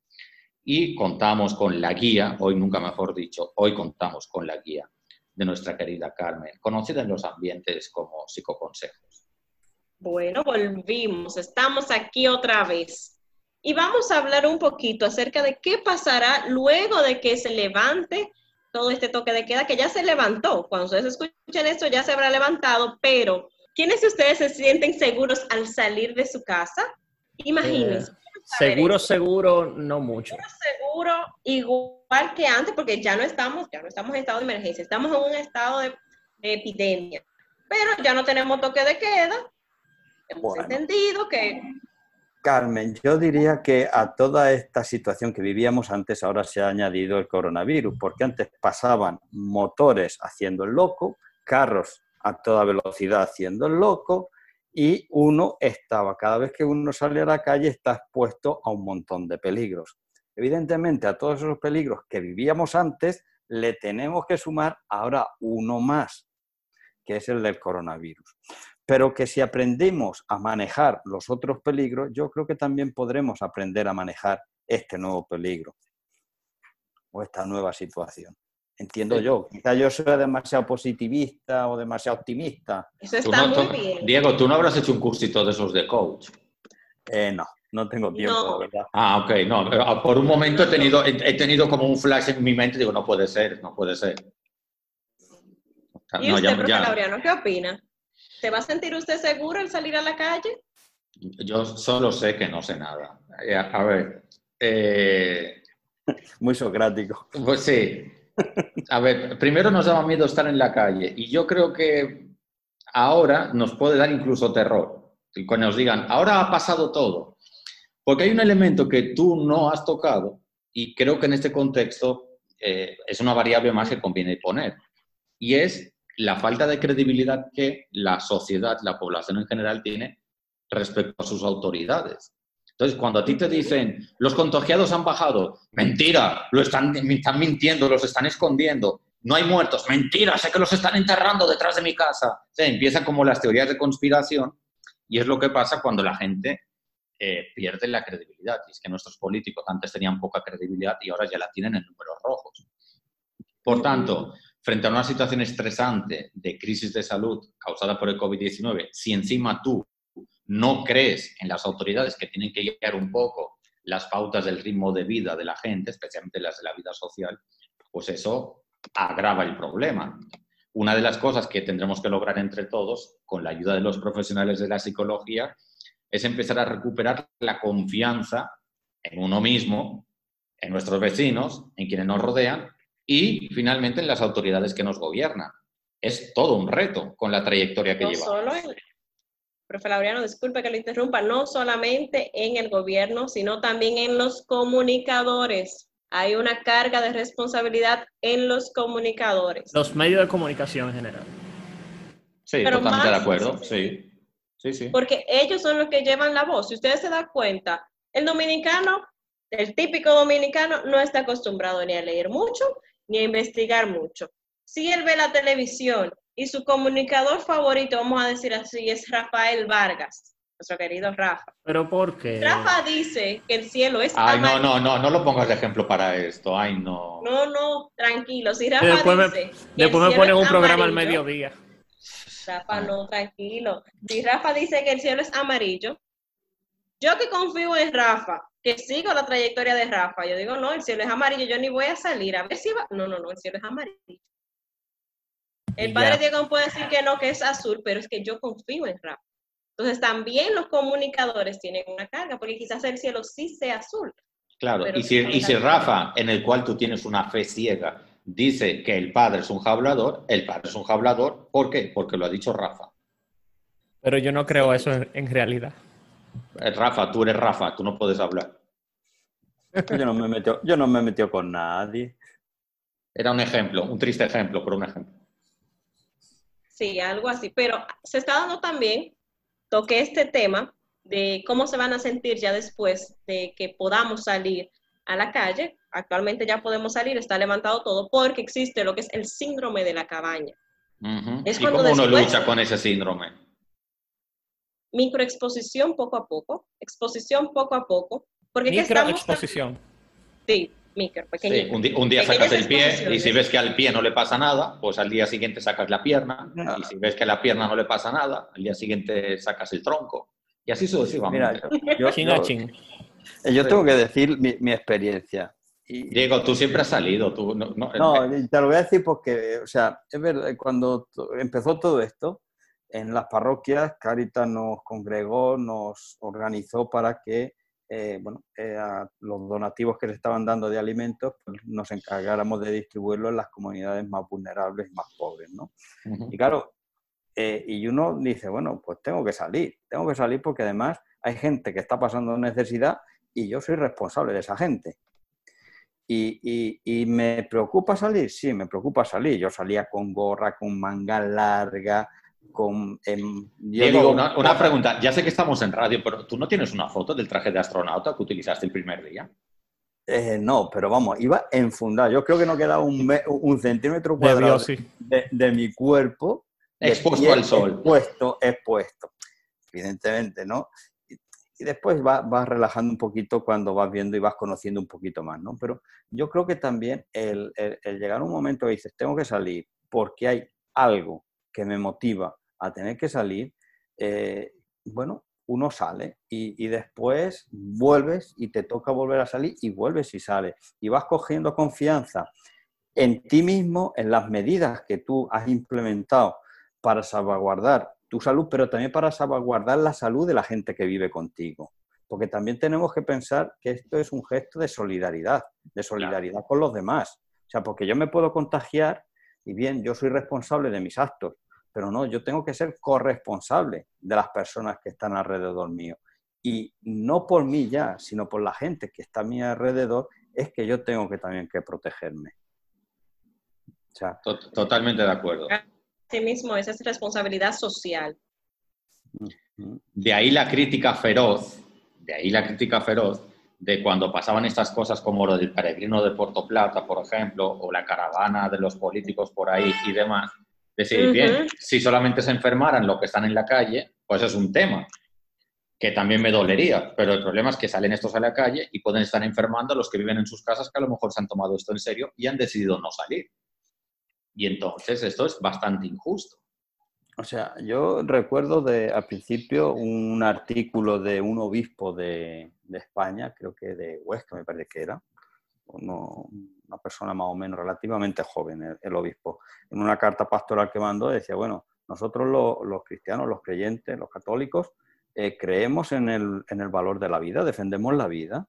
Y contamos con la guía, hoy nunca mejor dicho, hoy contamos con la guía de nuestra querida Carmen, conocida en los ambientes como psicoconsejos. Bueno, volvimos, estamos aquí otra vez. Y vamos a hablar un poquito acerca de qué pasará luego de que se levante todo este toque de queda, que ya se levantó. Cuando ustedes escuchen esto, ya se habrá levantado, pero ¿Quiénes de ustedes se sienten seguros al salir de su casa? Imagínense. Eh, seguro, seguro, no mucho. Seguro, igual que antes, porque ya no estamos, ya no estamos en estado de emergencia, estamos en un estado de, epidemia. Pero ya no tenemos toque de queda. Hemos entendido que Carmen, yo diría que a toda esta situación que vivíamos antes ahora se ha añadido el coronavirus, porque antes pasaban motores haciendo el loco, carros a toda velocidad haciendo el loco y uno estaba, cada vez que uno sale a la calle está expuesto a un montón de peligros. Evidentemente a todos esos peligros que vivíamos antes le tenemos que sumar ahora uno más, que es el del coronavirus. Pero que si aprendemos a manejar los otros peligros, yo creo que también podremos aprender a manejar este nuevo peligro o esta nueva situación. Entiendo yo. Quizá yo soy demasiado positivista o demasiado optimista. Eso está muy bien. Diego, ¿tú no habrás hecho un cursito de esos de coach? Eh, no, no tengo tiempo, verdad. Ah, ok, no. Ah, por un momento he tenido, he tenido como un flash en mi mente, digo, no puede ser, no puede ser. ¿Y usted, profe Laureano, qué opina? ¿Se va a sentir usted seguro al salir a la calle? Yo solo sé que no sé nada. Eh, a ver. Eh, muy socrático. Pues sí. A ver, primero nos daba miedo estar en la calle y yo creo que ahora nos puede dar incluso terror. Cuando nos digan, ahora ha pasado todo. Porque hay un elemento que tú no has tocado y creo que en este contexto eh, es una variable más que conviene poner. Y es la falta de credibilidad que la sociedad, la población en general tiene respecto a sus autoridades. Entonces, cuando a ti te dicen, los contagiados han bajado, mentira, lo están, están mintiendo, los están escondiendo, no hay muertos, mentira, sé que los están enterrando detrás de mi casa. Se empiezan como las teorías de conspiración y es lo que pasa cuando la gente eh, pierde la credibilidad. Y es que nuestros políticos antes tenían poca credibilidad y ahora ya la tienen en números rojos. Por tanto, frente a una situación estresante de crisis de salud causada por el COVID-19, si encima tú no crees en las autoridades que tienen que guiar un poco las pautas del ritmo de vida de la gente, especialmente las de la vida social, pues eso agrava el problema. Una de las cosas que tendremos que lograr entre todos, con la ayuda de los profesionales de la psicología, es empezar a recuperar la confianza en uno mismo, en nuestros vecinos, en quienes nos rodean y finalmente en las autoridades que nos gobiernan. Es todo un reto con la trayectoria que llevamos profe Laureano, disculpe que lo interrumpa, no solamente en el gobierno, sino también en los comunicadores. Hay una carga de responsabilidad en los comunicadores. Los medios de comunicación en general. Sí, totalmente de acuerdo, sí. Sí, sí. Porque ellos son los que llevan la voz. Si ustedes se dan cuenta, el dominicano, el típico dominicano, no está acostumbrado ni a leer mucho, ni a investigar mucho. Si él ve la televisión y su comunicador favorito, vamos a decir así, es Rafael Vargas, nuestro querido Rafa. ¿Pero por qué? Rafa dice que el cielo es Ay, no, no, no, no lo pongas de ejemplo para esto. Ay, no. No, no, tranquilo. Si Rafa después dice. Me, después me ponen un programa al mediodía. Rafa, no, tranquilo. Si Rafa dice que el cielo es amarillo, yo que confío en Rafa, que sigo la trayectoria de Rafa. Yo digo, no, el cielo es amarillo, yo ni voy a salir. A ver si va. No, no, no, el cielo es amarillo. El padre Diego puede decir que no, que es azul, pero es que yo confío en Rafa. Entonces también los comunicadores tienen una carga, porque quizás el cielo sí sea azul. Claro, y si, y si Rafa, en el cual tú tienes una fe ciega, dice que el padre es un hablador, el padre es un hablador, ¿por qué? Porque lo ha dicho Rafa. Pero yo no creo eso en, realidad. Eh, Rafa, tú eres Rafa, tú no puedes hablar. Yo no me metió, yo no me metió con nadie. Era un ejemplo, un triste ejemplo, pero un ejemplo. Sí, algo así. Pero se está dando también, toqué este tema de cómo se van a sentir ya después de que podamos salir a la calle. Actualmente ya podemos salir, está levantado todo, porque existe lo que es el síndrome de la cabaña. ¿Y cómo uno lucha con ese síndrome? Microexposición poco a poco, exposición poco a poco. Porque Microexposición. Sí, un, día, sacas el pie y si ves que al pie no le pasa nada, pues al día siguiente sacas la pierna. Y si ves que a la pierna no le pasa nada, al día siguiente sacas el tronco. Y así sucesivamente. Mira, yo, yo, tengo que decir mi, experiencia. Diego, tú siempre has salido. Tú, no, no, te lo voy a decir porque, o sea, es verdad, cuando empezó todo esto, en las parroquias, Caritas nos congregó, nos organizó para que eh, bueno, eh, los donativos que le estaban dando de alimentos, pues, nos encargáramos de distribuirlos en las comunidades más vulnerables y más pobres, ¿no? Y claro, eh, y uno dice, bueno, pues tengo que salir, tengo que salir porque además hay gente que está pasando necesidad y yo soy responsable de esa gente. Y, y, me preocupa salir, sí, me preocupa salir. Yo salía con gorra, con manga larga, con... Em, Diego, una, pregunta. Ya sé que estamos en radio, pero ¿tú no tienes una foto del traje de astronauta que utilizaste el primer día? Eh, no, pero vamos, iba enfundado. Yo creo que no quedaba un, un centímetro cuadrado de, mi cuerpo. Expuesto al sol. Expuesto, expuesto. Evidentemente, ¿no? Y, después vas, relajando un poquito cuando vas viendo y vas conociendo un poquito más, ¿no? Pero yo creo que también el, el llegar a un momento que dices, tengo que salir porque hay algo que me motiva a tener que salir, eh, bueno, uno sale y, después vuelves y te toca volver a salir y vuelves y sales. Y vas cogiendo confianza en ti mismo, en las medidas que tú has implementado para salvaguardar tu salud, pero también para salvaguardar la salud de la gente que vive contigo. Porque también tenemos que pensar que esto es un gesto de solidaridad, de solidaridad con los demás. O sea, porque yo me puedo contagiar y bien, yo soy responsable de mis actos, pero no, yo tengo que ser corresponsable de las personas que están alrededor mío. Y no por mí ya, sino por la gente que está a mi alrededor, es que yo tengo que también que protegerme. Totalmente de acuerdo. Sí mismo, esa es responsabilidad social. De ahí la crítica feroz, de ahí la crítica feroz de cuando pasaban estas cosas como lo del peregrino de Puerto Plata, por ejemplo, o la caravana de los políticos por ahí y demás, Decir, bien, si solamente se enfermaran los que están en la calle, pues es un tema que también me dolería, pero el problema es que salen estos a la calle y pueden estar enfermando a los que viven en sus casas que a lo mejor se han tomado esto en serio y han decidido no salir. Y entonces esto es bastante injusto. O sea, yo recuerdo de al principio un artículo de un obispo de, de España, creo que de Huesca me parece que era, una persona más o menos relativamente joven, el, obispo, en una carta pastoral que mandó decía, bueno, nosotros los cristianos, los creyentes, los católicos, eh, creemos en el, en el, valor de la vida, defendemos la vida.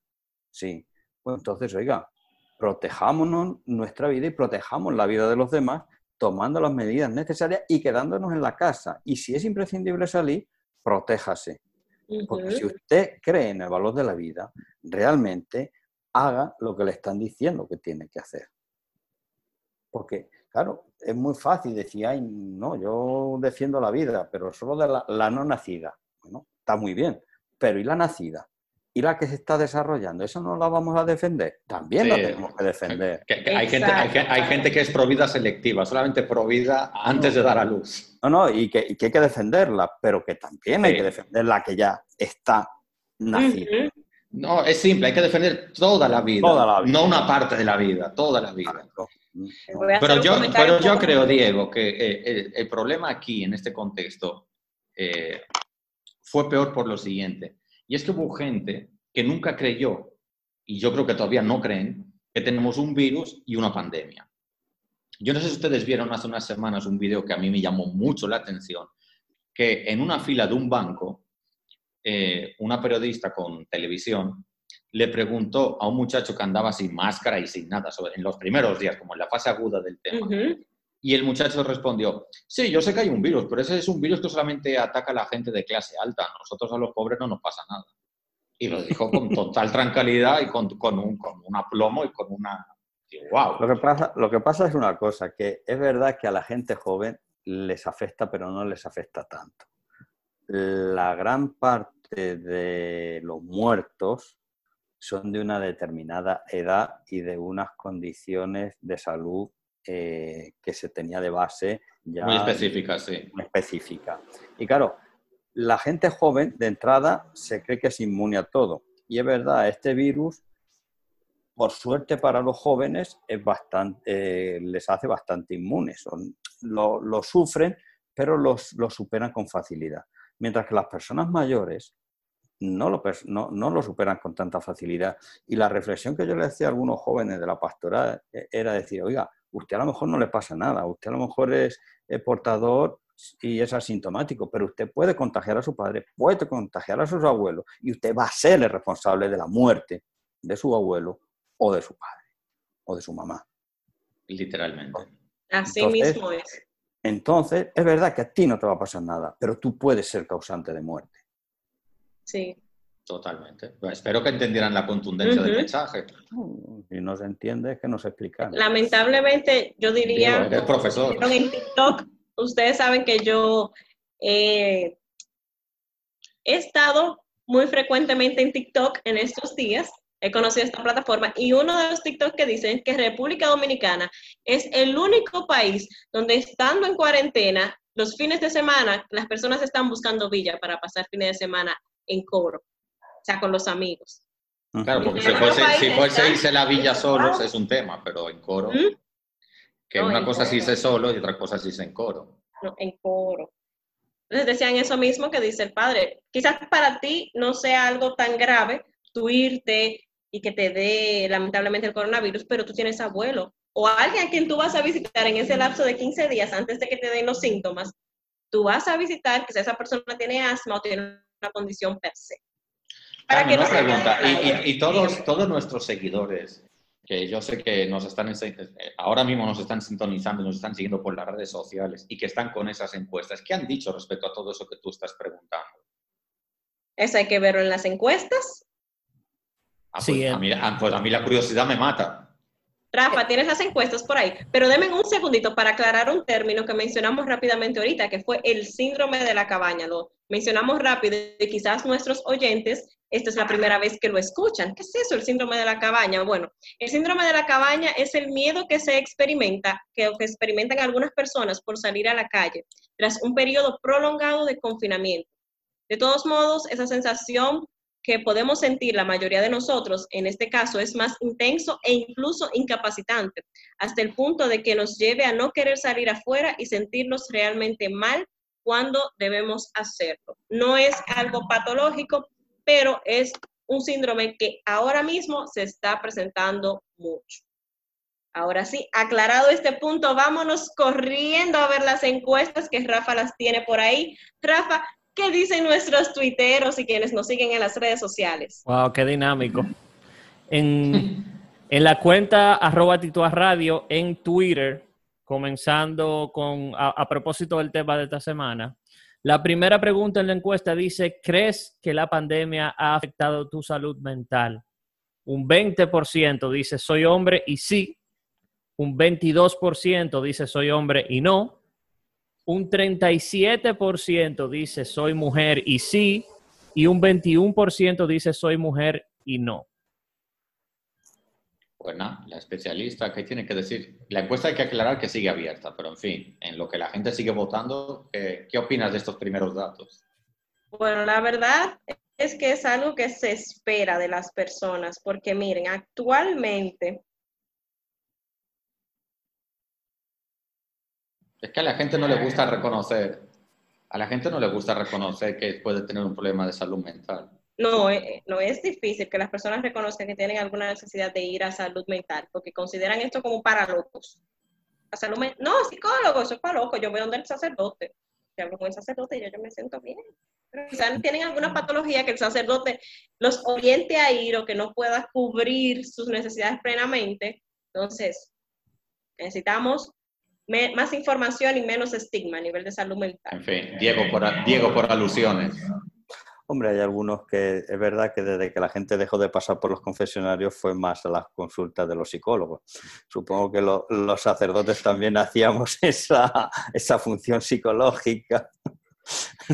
Sí. Pues entonces, oiga, protejámonos nuestra vida y protejamos la vida de los demás tomando las medidas necesarias y quedándonos en la casa. Y si es imprescindible salir, protéjase. Porque si usted cree en el valor de la vida, realmente haga lo que le están diciendo que tiene que hacer. Porque, claro, es muy fácil decir, ay, no, yo defiendo la vida, pero solo de la, no nacida. Bueno, está muy bien, pero ¿y la nacida? ¿Y la que se está desarrollando? ¿Eso no la vamos a defender? También la tenemos que defender. hay, gente, hay, gente, que es provida selectiva, solamente provida antes de dar a luz. No, no, y que, hay que defenderla, pero que también hay que defender la que ya está nacida. No, es simple, hay que defender toda la vida, no una parte de la vida, toda la vida. Pero yo, pero yo creo, Diego, que eh, el, problema aquí, en este contexto, eh, fue peor por lo siguiente. Y es que hubo gente que nunca creyó, y yo creo que todavía no creen, que tenemos un virus y una pandemia. Yo no sé si ustedes vieron hace unas semanas un video que a mí me llamó mucho la atención, que en una fila de un banco, eh, una periodista con televisión le preguntó a un muchacho que andaba sin máscara y sin nada, en los primeros días, como en la fase aguda del tema. Y el muchacho respondió, sí, yo sé que hay un virus, pero ese es un virus que solamente ataca a la gente de clase alta. nosotros a los pobres no nos pasa nada. Y lo dijo con total tranquilidad y con, con, un, con un aplomo y con una... wow. Lo que, pasa, lo que pasa es una cosa, que es verdad que a la gente joven les afecta, pero no les afecta tanto. La gran parte de los muertos son de una determinada edad y de unas condiciones de salud eh, que se tenía de base ya muy específica, sí. Muy específica. Y claro, la gente joven de entrada se cree que es inmune a todo. Y es verdad, este virus, por suerte para los jóvenes, es bastante, eh, les hace bastante inmunes. lo, sufren, pero los, lo superan con facilidad. Mientras que las personas mayores no lo, no, no lo, superan con tanta facilidad. Y la reflexión que yo le decía a algunos jóvenes de la pastoral eh, era decir, oiga, usted a lo mejor no le pasa nada, usted a lo mejor es, portador y es asintomático, pero usted puede contagiar a su padre, puede contagiar a sus abuelos y usted va a ser el responsable de la muerte de su abuelo o de su padre o de su mamá. Literalmente. Así mismo es. Entonces, es verdad que a ti no te va a pasar nada, pero tú puedes ser causante de muerte. Sí. Totalmente. espero que entendieran la contundencia del mensaje. Si no se entiende, es que no se explica. Lamentablemente, yo diría. Digo, profesor. En TikTok, ustedes saben que yo eh, he estado muy frecuentemente en TikTok en estos días. He conocido esta plataforma y uno de los TikTok que dicen que República Dominicana es el único país donde estando en cuarentena, los fines de semana, las personas están buscando villa para pasar fines de semana en coro o sea, con los amigos. Claro, porque si fuese, irse a la villa solos es un tema, pero en coro, que una cosa sí se solo y otra cosa sí se en coro. No, en coro. Entonces decían eso mismo que dice el padre. Quizás para ti no sea algo tan grave tú irte y que te dé lamentablemente el coronavirus, pero tú tienes abuelo o alguien a quien tú vas a visitar en ese lapso de 15 días antes de que te den los síntomas, tú vas a visitar que esa persona tiene asma o tiene una condición per se. Para que una pregunta, y, todos, todos nuestros seguidores, que yo sé que nos están, ahora mismo nos están sintonizando, nos están siguiendo por las redes sociales y que están con esas encuestas, ¿qué han dicho respecto a todo eso que tú estás preguntando? Eso hay que verlo en las encuestas. Ah, pues, a mí, ah, pues a mí la curiosidad me mata. Rafa, tienes las encuestas por ahí, pero denme un segundito para aclarar un término que mencionamos rápidamente ahorita, que fue el síndrome de la cabaña. Lo mencionamos rápido y quizás nuestros oyentes esta es la primera vez que lo escuchan. ¿Qué es eso, el síndrome de la cabaña? Bueno, el síndrome de la cabaña es el miedo que se experimenta, que, que experimentan algunas personas por salir a la calle tras un periodo prolongado de confinamiento. De todos modos, esa sensación que podemos sentir la mayoría de nosotros, en este caso, es más intenso e incluso incapacitante, hasta el punto de que nos lleve a no querer salir afuera y sentirnos realmente mal cuando debemos hacerlo. No es algo patológico, pero es un síndrome que ahora mismo se está presentando mucho. Ahora sí, aclarado este punto, vámonos corriendo a ver las encuestas que Rafa las tiene por ahí. Rafa, ¿qué dicen nuestros tuiteros y quienes nos siguen en las redes sociales? Wow, qué dinámico. En, la cuenta arroba Radio en Twitter, comenzando con, a propósito del tema de esta semana, la primera pregunta en la encuesta dice, ¿crees que la pandemia ha afectado tu salud mental? Un 20% dice, soy hombre y sí. Un 22% dice, soy hombre y no. Un 37% dice, soy mujer y sí. Y un 21% dice, soy mujer y no. Bueno, la especialista, ¿qué tiene que decir? La encuesta hay que aclarar que sigue abierta, pero en fin, en lo que la gente sigue votando, ¿qué, opinas de estos primeros datos? Bueno, la verdad es que es algo que se espera de las personas, porque miren, actualmente... Es que a la gente no le gusta reconocer, a la gente no le gusta reconocer que puede tener un problema de salud mental. no, eh, no es difícil que las personas reconozcan que tienen alguna necesidad de ir a salud mental, porque consideran esto como para locos. La salud no, psicólogo, eso es para locos. Yo voy donde el sacerdote. Yo hablo con el sacerdote y ya yo me siento bien. Pero quizás tienen alguna patología que el sacerdote los oriente a ir o que no pueda cubrir sus necesidades plenamente. Entonces, necesitamos me- más información y menos estigma a nivel de salud mental. En fin, Diego por, Diego por alusiones. Hombre, hay algunos que es verdad que desde que la gente dejó de pasar por los confesionarios fue más a las consultas de los psicólogos. Supongo que lo- los sacerdotes también hacíamos esa, esa función psicológica.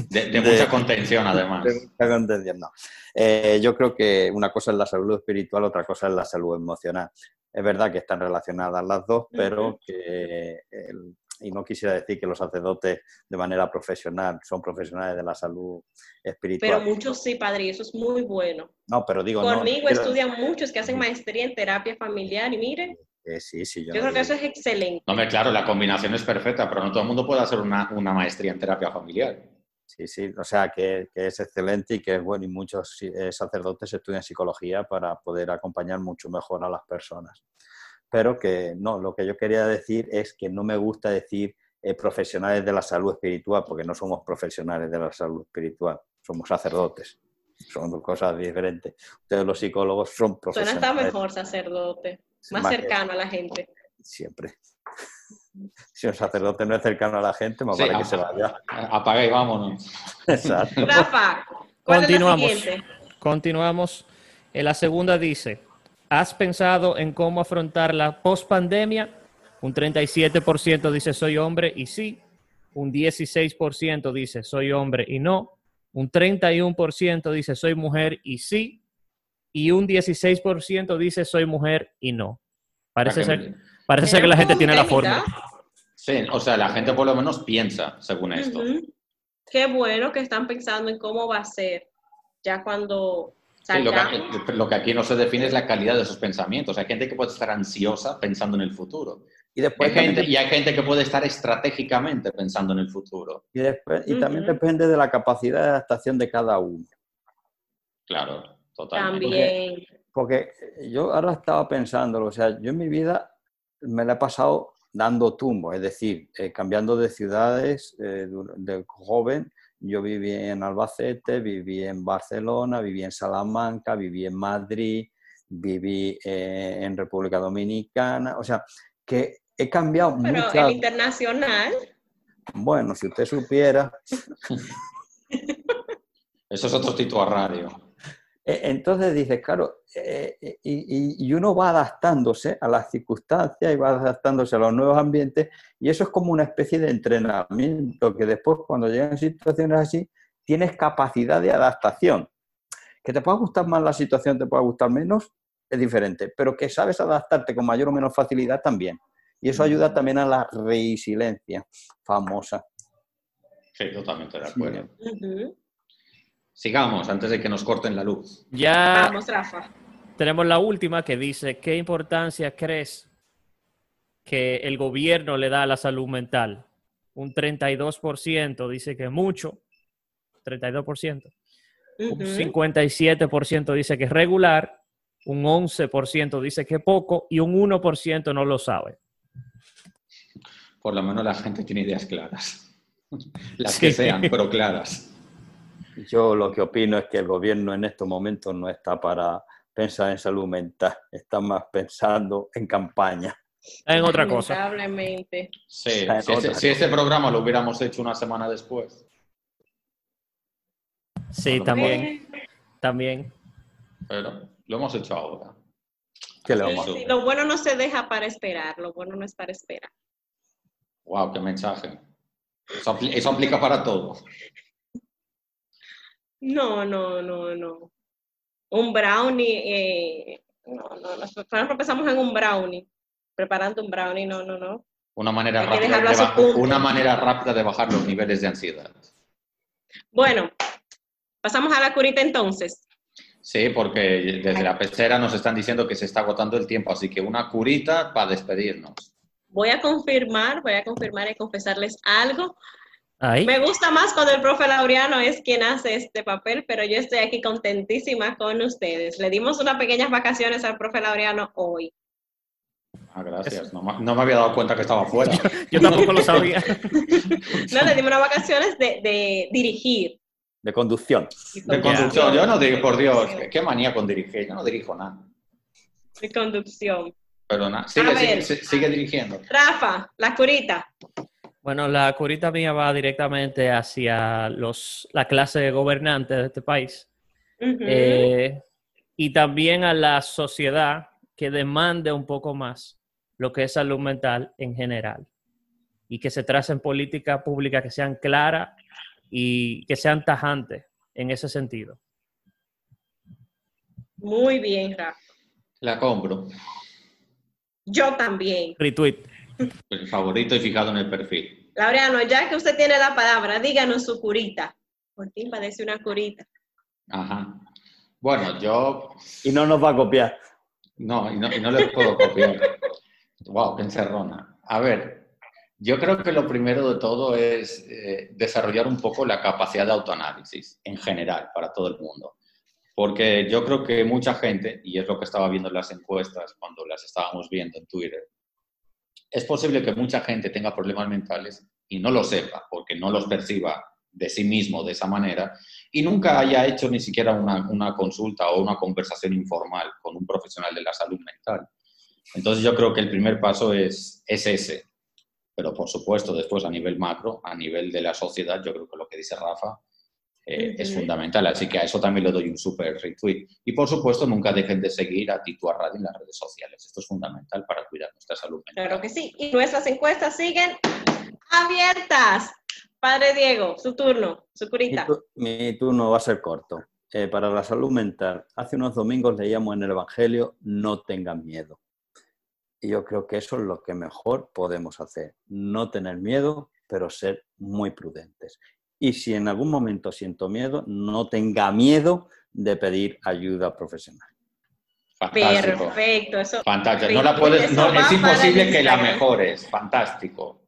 De, de De- mucha contención, además. de mucha contención, no. Eh, yo creo que una cosa es la salud espiritual, otra cosa es la salud emocional. Es verdad que están relacionadas las dos, pero que, el- y no quisiera decir que los sacerdotes de manera profesional son profesionales de la salud espiritual. Pero muchos sí, padre, y eso es muy bueno. no, pero digo, no, Conmigo quiero- estudian muchos que hacen maestría en terapia familiar y miren, Eh, sí, sí, yo, yo no creo que eso es excelente. No, hombre, claro, la combinación es perfecta, pero no todo el mundo puede hacer una, una maestría en terapia familiar. Sí, sí, o sea que, que es excelente y que es bueno y muchos eh, sacerdotes estudian psicología para poder acompañar mucho mejor a las personas. Pero que no, lo que yo quería decir es que no me gusta decir eh, profesionales de la salud espiritual, porque no somos profesionales de la salud espiritual, somos sacerdotes, son dos cosas diferentes. Ustedes los psicólogos son Suena profesionales. hasta mejor sacerdote, más más que- cercano a la gente. Siempre. Si un sacerdote no es cercano a la gente, más Sí, vale que se vaya. Apaga y vámonos. Exacto. Rafa, ¿cuál Continuamos. es la siguiente? Continuamos. En la segunda dice, ¿has pensado en cómo afrontar la pospandemia? Un 37% dice soy hombre y sí. Un 16% dice soy hombre y no. Un 31% dice soy mujer y sí. Y un 16% dice soy mujer y no. Parece ser, parece ser que la gente tiene la fórmula. Sí, o sea, la gente por lo menos piensa según esto. Qué bueno que están pensando en cómo va a ser ya cuando Sí, lo, que, lo que aquí no se define es la calidad de esos pensamientos. Hay gente que puede estar ansiosa pensando en el futuro. Y Hay después gente, también- y hay gente que puede estar estratégicamente pensando en el futuro. Y, después- y también depende de la capacidad de adaptación de cada uno. Claro, totalmente. También. Porque yo ahora estaba pensándolo, o sea, yo en mi vida me la he pasado dando tumbo, es decir, eh, cambiando de ciudades eh, de joven. Yo viví en Albacete, viví en Barcelona, viví en Salamanca, viví en Madrid, viví eh, en República Dominicana, o sea, que he cambiado Pero muchas... el internacional, Bueno, si usted supiera, Eso es otro tipo a radio. Eh, Entonces dices, claro, eh, y, y- uno va adaptándose a las circunstancias y va adaptándose a los nuevos ambientes y eso es como una especie de entrenamiento que después cuando llegan situaciones así tienes capacidad de adaptación. Que te pueda gustar más la situación, te pueda gustar menos, es diferente, pero que sabes adaptarte con mayor o menor facilidad también. Y eso ayuda también a la resiliencia famosa. Sí, totalmente de acuerdo. ujú. Sigamos antes de que nos corten la luz. Ya vamos, Rafa. tenemos la última que dice, ¿qué importancia crees que el gobierno le da a la salud mental? Un 32% dice que mucho, 32%. Un Ujú. 57% dice que es regular, un 11% dice que poco y un 1% no lo sabe. Por lo menos la gente tiene ideas claras. Las Sí. que sean, pero claras. Yo lo que opino es que el gobierno en estos momentos no está para pensar en salud mental, está más pensando en campaña. En otra cosa. Lamentablemente. Sí, en si, este programa lo hubiéramos hecho una semana después. Sí, también, también. Pero lo hemos hecho ahora. ¿Qué le Sí, vamos a sí, lo bueno no se deja para esperar, lo bueno no es para esperar. Wow, qué mensaje. Eso, eso aplica para todo. No, no, no, no. Un brownie, eh, no, no, nosotros pensamos en un brownie, preparando un brownie, no, no, no. Una manera, rápida de una manera rápida de bajar los niveles de ansiedad. Bueno, pasamos a la curita entonces. Sí, porque desde la pecera nos están diciendo que se está agotando el tiempo, así que una curita para despedirnos. Voy a confirmar, voy a confirmar y confesarles algo. Me gusta más cuando el profe Laureano es quien hace este papel, pero yo estoy aquí contentísima con ustedes. Le dimos unas pequeñas vacaciones al profe Laureano hoy. Ah, gracias. No, me había dado cuenta que estaba fuera. yo tampoco lo sabía. no, le dimos unas vacaciones de, dirigir. De conducción. De conducción. Yo no digo, por Dios, qué manía con dirigir. Yo no dirijo nada. De conducción. Sigue, sigue dirigiendo. Rafa, la curita. Bueno, la curita mía va directamente hacia los, la clase de gobernantes de este país eh, y también a la sociedad que demande un poco más lo que es salud mental en general y que se tracen políticas públicas que sean claras y que sean tajantes en ese sentido. Muy bien, Rafa. La compro. Yo también. Retweet. El favorito y fijado en el perfil. Laureano, ya que usted tiene la palabra, díganos su curita. Por ti parece una curita. Ajá. Bueno, yo... Y no nos va a copiar. No, y no, y no le puedo copiar. wow, qué encerrona. A ver, yo creo que lo primero de todo es eh, desarrollar un poco la capacidad de autoanálisis en general para todo el mundo. Porque yo creo que mucha gente, y es lo que estaba viendo en las encuestas cuando las estábamos viendo en Twitter, es posible que mucha gente tenga problemas mentales y no lo sepa, porque no los perciba de sí mismo de esa manera y nunca haya hecho ni siquiera una, consulta o una conversación informal con un profesional de la salud mental. Entonces yo creo que el primer paso es, es ese, pero por supuesto después a nivel macro, a nivel de la sociedad, yo creo que lo que dice Rafa eh, es fundamental. Así que a eso también le doy un super retweet. Y por supuesto, nunca dejen de seguir a Titua Radio en las redes sociales. Esto es fundamental para cuidar nuestra salud mental. Claro que sí. Y nuestras encuestas siguen abiertas. Padre Diego, su turno, su curita. Mi, turno va a ser corto. Eh, para la salud mental, hace unos domingos leíamos en el Evangelio, no tengan miedo. Y yo creo que eso es lo que mejor podemos hacer. No tener miedo, pero ser muy prudentes y si en algún momento siento miedo, no tenga miedo de pedir ayuda profesional. Fantástico. Perfecto, eso. Fantástico. No la puedes, no, es imposible que la mejores. Fantástico.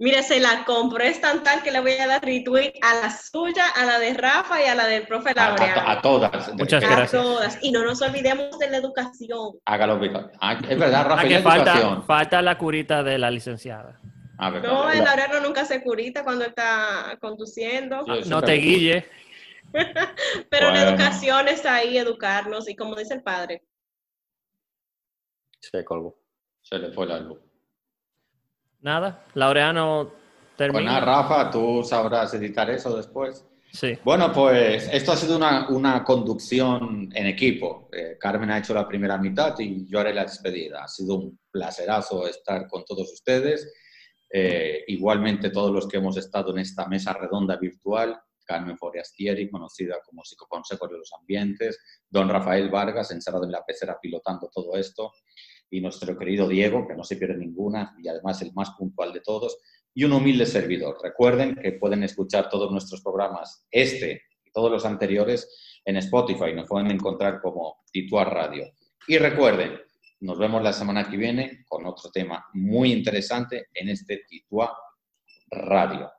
Mire, se la compro, es tan tal que le voy a dar retweet a la suya, a la de Rafa y a la del profe Laureano. A, todas. Muchas gracias. A todas. Y no nos olvidemos de la educación. Hágalo, ah, es verdad, Rafa, que falta, falta la curita de la licenciada. No, el Laureano nunca se curita cuando está conduciendo. no te guille. Pero la educación es ahí, educarnos. Y como dice el padre. Se colgó. Se le fue la luz. Nada, Laureano termina. Bueno, Rafa, tú sabrás editar eso después. Sí. Bueno, pues esto ha sido una, una conducción en equipo. Eh, Carmen ha hecho la primera mitad y yo haré la despedida. Ha sido un placerazo estar con todos ustedes. Eh, igualmente todos los que hemos estado en esta mesa redonda virtual, Carmen Foreastieri, conocida como psicoconsejo de los ambientes, don Rafael Vargas, encerrado en la pecera pilotando todo esto, y nuestro querido Diego, que no se pierde ninguna y además el más puntual de todos, y un humilde servidor. Recuerden que pueden escuchar todos nuestros programas, este y todos los anteriores, en Spotify. Nos pueden encontrar como Tituar Radio. Y recuerden, nos vemos la semana que viene con otro tema muy interesante en este Tituar Radio.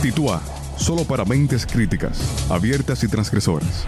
Tituá, solo para mentes críticas, abiertas y transgresoras.